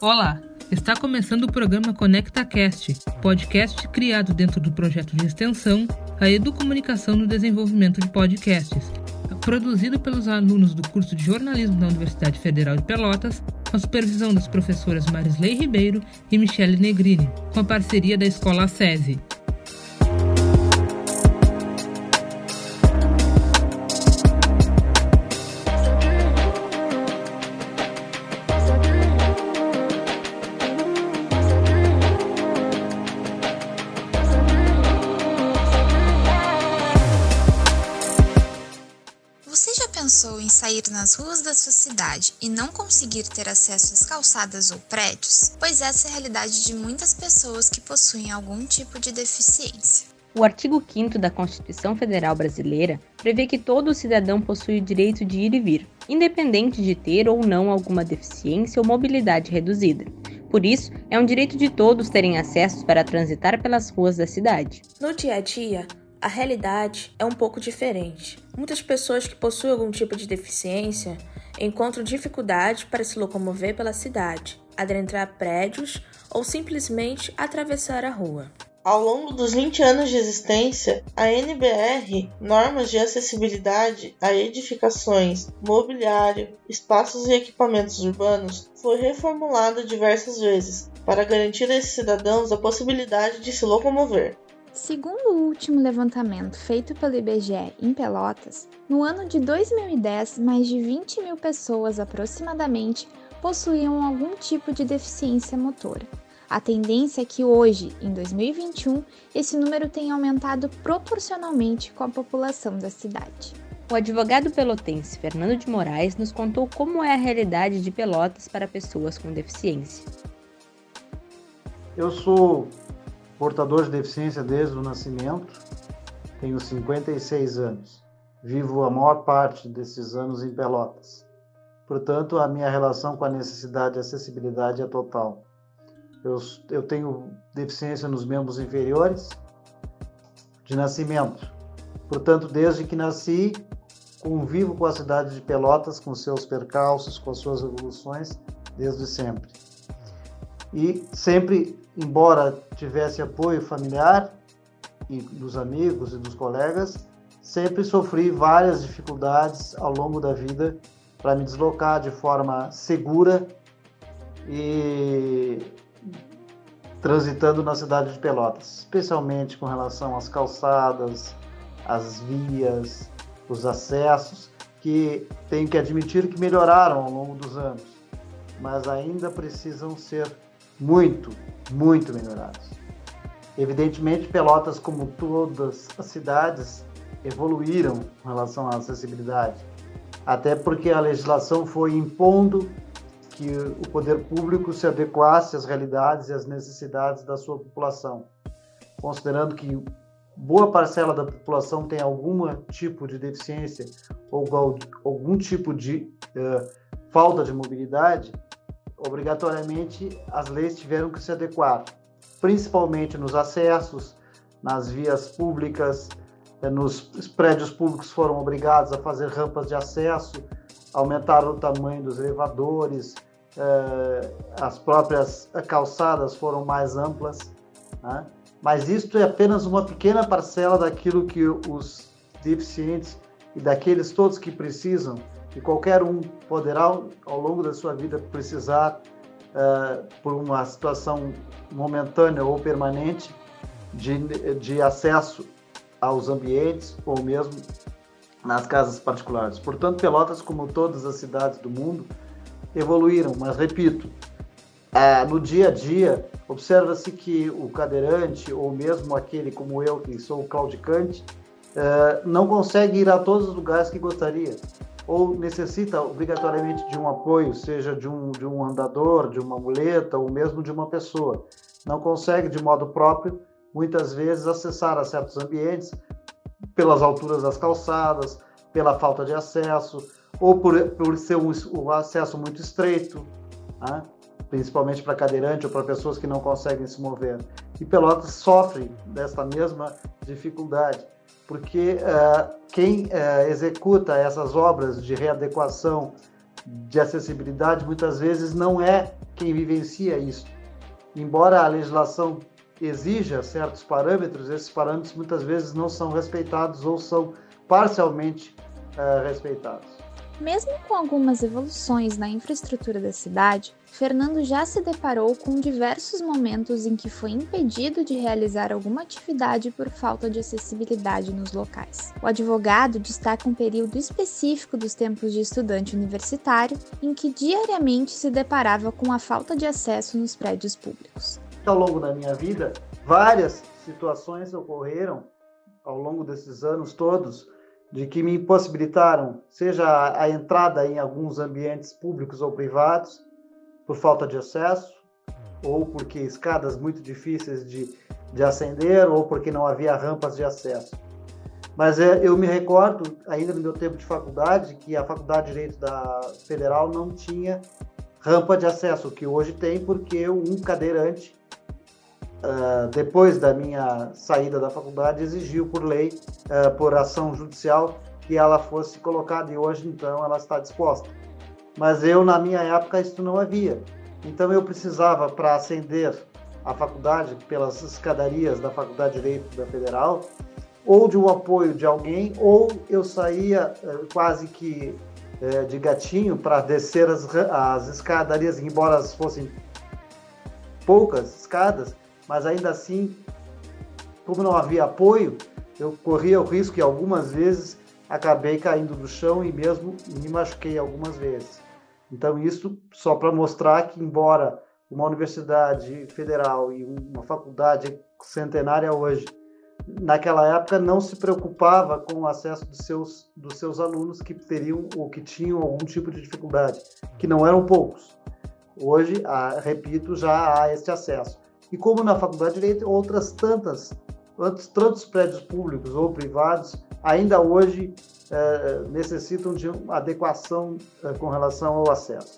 Olá, está começando o programa ConectaCast, podcast criado dentro do projeto de extensão A Educomunicação no Desenvolvimento de Podcasts, produzido pelos alunos do curso de jornalismo da Universidade Federal de Pelotas, com a supervisão das professoras Marisley Ribeiro e Michele Negrini, com a parceria da Escola SESI. Nas ruas da sua cidade e não conseguir ter acesso às calçadas ou prédios? Pois essa é a realidade de muitas pessoas que possuem algum tipo de deficiência. O artigo 5 da Constituição Federal Brasileira prevê que todo cidadão possui o direito de ir e vir, independente de ter ou não alguma deficiência ou mobilidade reduzida. Por isso, é um direito de todos terem acesso para transitar pelas ruas da cidade. No dia a dia, a realidade é um pouco diferente. Muitas pessoas que possuem algum tipo de deficiência encontram dificuldade para se locomover pela cidade, adentrar prédios ou simplesmente atravessar a rua. Ao longo dos 20 anos de existência, a NBR, normas de acessibilidade a edificações, mobiliário, espaços e equipamentos urbanos, foi reformulada diversas vezes para garantir a esses cidadãos a possibilidade de se locomover. Segundo o último levantamento feito pelo IBGE em Pelotas, no ano de 2010, mais de 20 mil pessoas aproximadamente possuíam algum tipo de deficiência motora. A tendência é que hoje, em 2021, esse número tenha aumentado proporcionalmente com a população da cidade. O advogado pelotense Fernando de Moraes nos contou como é a realidade de Pelotas para pessoas com deficiência. Eu sou portador de deficiência desde o nascimento, tenho 56 anos. Vivo a maior parte desses anos em Pelotas. Portanto, a minha relação com a necessidade de acessibilidade é total. Eu, eu tenho deficiência nos membros inferiores de nascimento. Portanto, desde que nasci, convivo com a cidade de Pelotas, com seus percalços, com as suas evoluções, desde sempre. E sempre embora tivesse apoio familiar e dos amigos e dos colegas, sempre sofri várias dificuldades ao longo da vida para me deslocar de forma segura e transitando na cidade de Pelotas, especialmente com relação às calçadas, às vias, os acessos, que tenho que admitir que melhoraram ao longo dos anos, mas ainda precisam ser muito, muito melhorados. Evidentemente, Pelotas, como todas as cidades, evoluíram com relação à acessibilidade, até porque a legislação foi impondo que o poder público se adequasse às realidades e às necessidades da sua população, considerando que boa parcela da população tem algum tipo de deficiência ou algum tipo de uh, falta de mobilidade, obrigatoriamente as leis tiveram que se adequar, principalmente nos acessos, nas vias públicas, eh, nos prédios públicos foram obrigados a fazer rampas de acesso, aumentaram o tamanho dos elevadores, eh, as próprias calçadas foram mais amplas, né? mas isto é apenas uma pequena parcela daquilo que os deficientes e daqueles todos que precisam que qualquer um poderá, ao longo da sua vida, precisar, uh, por uma situação momentânea ou permanente, de, de acesso aos ambientes ou mesmo nas casas particulares. Portanto, Pelotas, como todas as cidades do mundo, evoluíram, mas repito, uh, no dia a dia, observa-se que o cadeirante, ou mesmo aquele como eu, que sou claudicante, uh, não consegue ir a todos os lugares que gostaria ou necessita obrigatoriamente de um apoio, seja de um, de um andador, de uma muleta ou mesmo de uma pessoa. Não consegue de modo próprio, muitas vezes, acessar a certos ambientes pelas alturas das calçadas, pela falta de acesso, ou por, por ser um, um acesso muito estreito, né? principalmente para cadeirante ou para pessoas que não conseguem se mover. E Pelotas sofre desta mesma dificuldade porque uh, quem uh, executa essas obras de readequação de acessibilidade muitas vezes não é quem vivencia isso. Embora a legislação exija certos parâmetros, esses parâmetros muitas vezes não são respeitados ou são parcialmente uh, respeitados. Mesmo com algumas evoluções na infraestrutura da cidade, Fernando já se deparou com diversos momentos em que foi impedido de realizar alguma atividade por falta de acessibilidade nos locais. O advogado destaca um período específico dos tempos de estudante universitário em que diariamente se deparava com a falta de acesso nos prédios públicos. Ao longo da minha vida, várias situações ocorreram ao longo desses anos todos de que me impossibilitaram, seja a entrada em alguns ambientes públicos ou privados, por falta de acesso, ou porque escadas muito difíceis de, de ascender, ou porque não havia rampas de acesso. Mas é, eu me recordo, ainda no meu tempo de faculdade, que a Faculdade de Direito da Federal não tinha rampa de acesso, que hoje tem, porque um cadeirante uh, depois da minha saída da faculdade, exigiu por lei, uh, por ação judicial, que ela fosse colocada e hoje então ela está disposta. Mas eu, na minha época, isso não havia. Então eu precisava, para ascender a faculdade pelas escadarias da Faculdade de Direito da Federal, ou de um apoio de alguém, ou eu saía uh, quase que de gatinho para descer as, as escadarias, embora fossem poucas escadas, mas ainda assim, como não havia apoio, eu corria o risco e algumas vezes acabei caindo do chão e mesmo me machuquei algumas vezes. Então isso só para mostrar que embora uma universidade federal e uma faculdade centenária hoje, naquela época não se preocupava com o acesso dos seus dos seus alunos que teriam ou que tinham algum tipo de dificuldade, que não eram poucos. Hoje, ah, repito, já há este acesso. E como na Faculdade de Direito, outras tantas, outros tantos prédios públicos ou privados ainda hoje é, necessitam de adequação é, com relação ao acesso.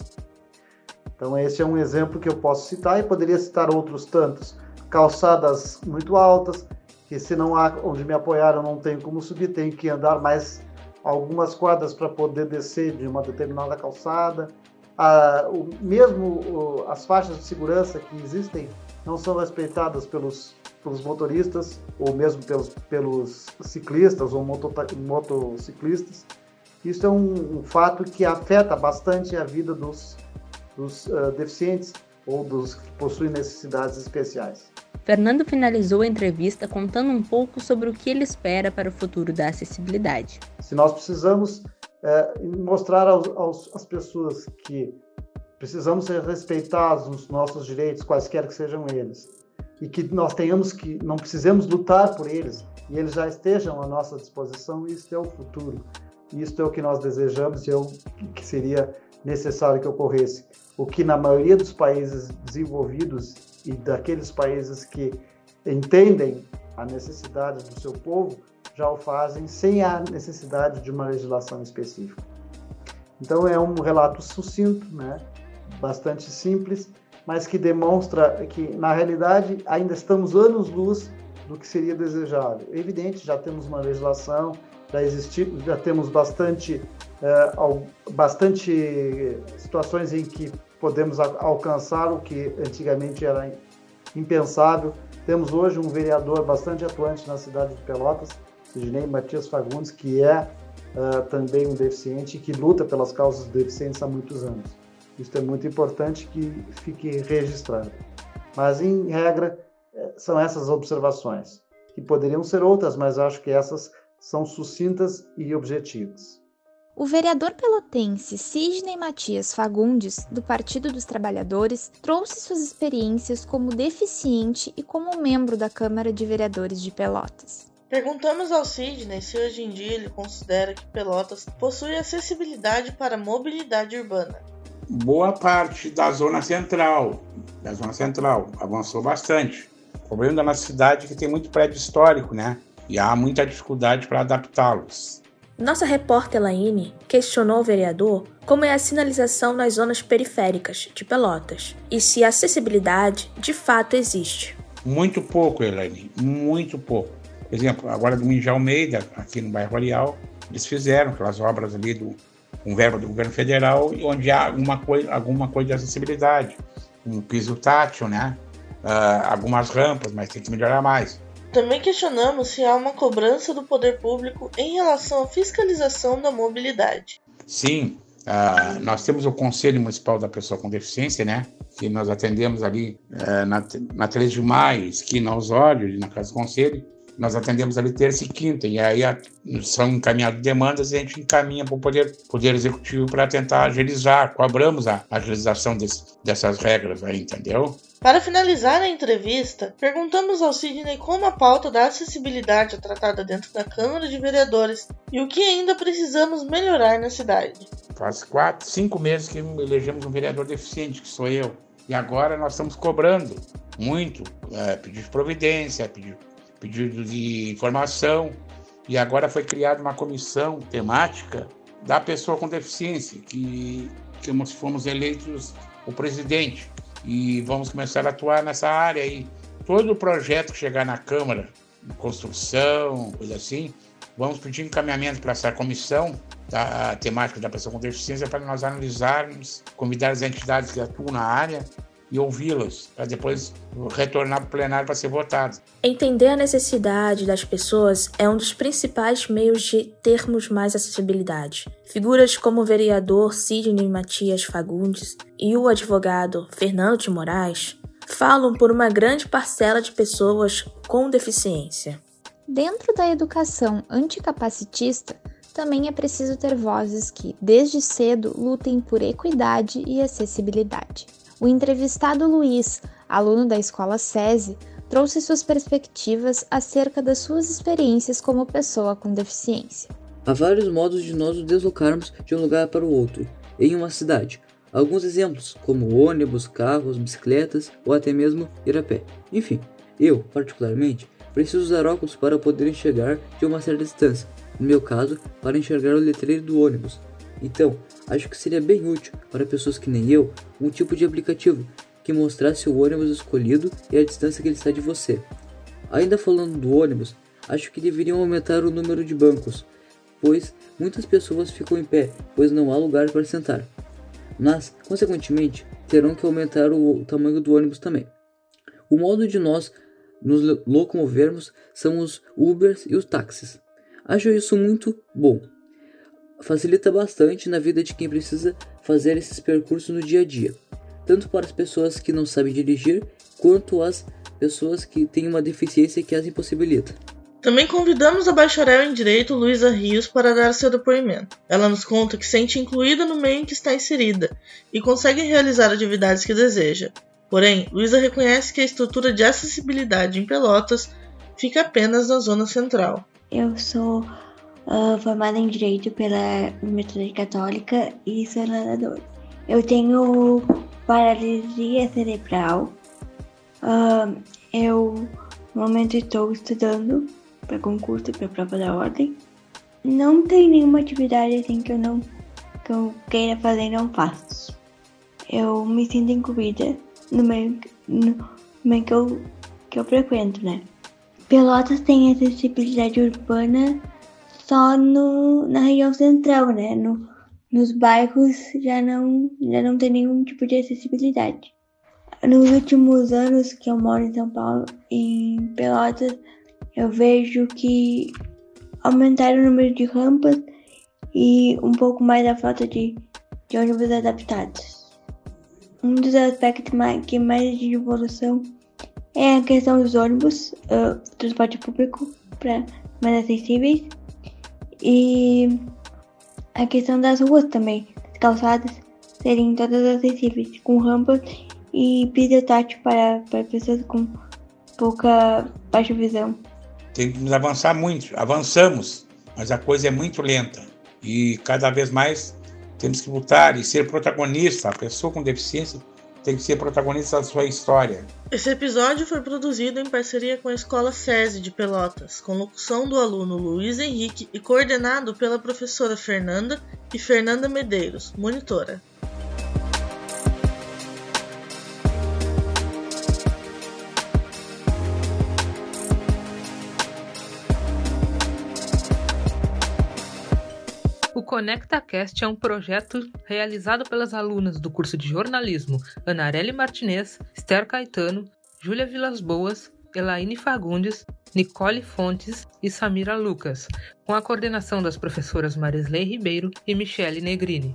Então, esse é um exemplo que eu posso citar e poderia citar outros tantos. Calçadas muito altas, que se não há onde me apoiar, eu não tenho como subir, tenho que andar mais algumas quadras para poder descer de uma determinada calçada. Ah, o, mesmo o, as faixas de segurança que existem não são respeitadas pelos, pelos motoristas ou mesmo pelos, pelos ciclistas ou motociclistas. Isso é um, um, fato que afeta bastante a vida dos, dos uh, deficientes ou dos que possuem necessidades especiais. Fernando finalizou a entrevista contando um pouco sobre o que ele espera para o futuro da acessibilidade. Se nós precisamos é, mostrar aos, aos, às pessoas que Precisamos ser respeitados nos nossos direitos, quaisquer que sejam eles, e que nós tenhamos que, não precisemos lutar por eles, e eles já estejam à nossa disposição. Isso é o futuro. Isso é o que nós desejamos e é o que seria necessário que ocorresse. O que na maioria dos países desenvolvidos e daqueles países que entendem a necessidade do seu povo já o fazem sem a necessidade de uma legislação específica. Então é um relato sucinto, né? Bastante simples, mas que demonstra que, na realidade, ainda estamos anos-luz do que seria desejável. É evidente, já temos uma legislação, já, existe, já temos bastante, é, bastante situações em que podemos alcançar o que antigamente era impensável. Temos hoje um vereador bastante atuante na cidade de Pelotas, Sidney Matias Fagundes, que é uh, também um deficiente que luta pelas causas deficientes há muitos anos. Isso é muito importante que fique registrado. Mas, em regra, eh, são essas observações, que poderiam ser outras, mas acho que essas são sucintas e objetivas. O vereador pelotense Sidney Matias Fagundes, do Partido dos Trabalhadores, trouxe suas experiências como deficiente e como membro da Câmara de Vereadores de Pelotas. Perguntamos ao Sidney se hoje em dia ele considera que Pelotas possui acessibilidade para a mobilidade urbana boa parte da zona central, da zona central, avançou bastante. O problema da nossa cidade é que tem muito prédio histórico, né? E há muita dificuldade para adaptá-los. Nossa repórter Laine questionou o vereador como é a sinalização nas zonas periféricas de Pelotas e se a acessibilidade de fato existe. Muito pouco, Elaine, muito pouco. Por exemplo, agora do Minja Almeida, aqui no bairro Areal, eles fizeram aquelas obras ali do um verbo do governo federal onde há alguma coisa, alguma coisa de acessibilidade, um piso tátil, né? Uh, algumas rampas, mas tem que melhorar mais. Também questionamos se há uma cobrança do poder público em relação à fiscalização da mobilidade. Sim, uh, nós temos o Conselho Municipal da Pessoa com Deficiência, né? Que nós atendemos ali uh, na, na 3 de maio, esquina aos olhos, na Casa do Conselho, nós atendemos ali terça e quinta, e aí a, são encaminhadas demandas e a gente encaminha para o Poder, poder Executivo para tentar agilizar, cobramos a agilização desse, dessas regras aí, entendeu? Para finalizar a entrevista, perguntamos ao Sidney como a pauta da acessibilidade é tratada dentro da Câmara de Vereadores e o que ainda precisamos melhorar na cidade. Faz quatro, cinco meses que elegemos um vereador deficiente, que sou eu. E agora nós estamos cobrando muito, é, pedir providência, pedir pedido de informação, e agora foi criada uma comissão temática da pessoa com deficiência, que, que fomos eleitos o presidente, e vamos começar a atuar nessa área aí. Todo o projeto que chegar na Câmara, construção, coisa assim, vamos pedir encaminhamento para essa comissão da temática da pessoa com deficiência para nós analisarmos, convidar as entidades que atuam na área e ouvi-las, para depois retornar para o plenário para ser votado. Entender a necessidade das pessoas é um dos principais meios de termos mais acessibilidade. Figuras como o vereador Sidney Matias Fagundes e o advogado Fernando de Moraes falam por uma grande parcela de pessoas com deficiência. Dentro da educação anticapacitista, também é preciso ter vozes que, desde cedo, lutem por equidade e acessibilidade. O entrevistado Luiz, aluno da escola SESI, trouxe suas perspectivas acerca das suas experiências como pessoa com deficiência. Há vários modos de nós nos deslocarmos de um lugar para o outro, em uma cidade. Alguns exemplos, como ônibus, carros, bicicletas ou até mesmo ir a pé. Enfim, eu, particularmente, preciso usar óculos para poder enxergar de uma certa distância, no meu caso, para enxergar o letreiro do ônibus, então, acho que seria bem útil para pessoas que nem eu um tipo de aplicativo que mostrasse o ônibus escolhido e a distância que ele está de você. Ainda falando do ônibus, acho que deveriam aumentar o número de bancos, pois muitas pessoas ficam em pé, pois não há lugar para sentar. Mas, consequentemente, terão que aumentar o tamanho do ônibus também. O modo de nós nos locomovermos são os Ubers e os táxis. Acho isso muito bom, facilita bastante na vida de quem precisa fazer esses percursos no dia a dia, tanto para as pessoas que não sabem dirigir, quanto as pessoas que têm uma deficiência que as impossibilita. Também convidamos a bacharel em Direito Luísa Rios para dar seu depoimento. Ela nos conta que sente incluída no meio em que está inserida e consegue realizar atividades que deseja. Porém, Luísa reconhece que a estrutura de acessibilidade em Pelotas fica apenas na zona central. Eu sou uh, formada em Direito pela Universidade Católica e sou nadador. Eu tenho paralisia cerebral. Uh, eu, no momento, estou estudando para concurso, para prova da ordem. Não tem nenhuma atividade assim que eu não que eu queira fazer e não faço. Eu me sinto incluída no meio, no meio que, eu, que eu frequento, né? Pelotas tem acessibilidade urbana só no, na região central, né? No, nos bairros já não, já não tem nenhum tipo de acessibilidade. Nos últimos anos que eu moro em São Paulo, em Pelotas, eu vejo que aumentaram o número de rampas e um pouco mais a falta de, de ônibus adaptados. Um dos aspectos mais, que mais de evolução é a questão dos ônibus, uh, transporte público para mais acessíveis e a questão das ruas também, as calçadas serem todas acessíveis, com rampas e piso tátil para, para pessoas com pouca baixa visão. Tem que avançar muito, avançamos, mas a coisa é muito lenta e cada vez mais temos que lutar e ser protagonista. A pessoa com deficiência tem que ser protagonista da sua história. Esse episódio foi produzido em parceria com a Escola SESI de Pelotas, com locução do aluno Luiz Henrique e coordenado pela professora Fernanda e Fernanda Medeiros, monitora. ConectaCast é um projeto realizado pelas alunas do curso de jornalismo Anarelle Martinez, Esther Caetano, Júlia Vilas Boas, Elaine Fagundes, Nicole Fontes e Samira Lucas, com a coordenação das professoras Marisley Ribeiro e Michele Negrini.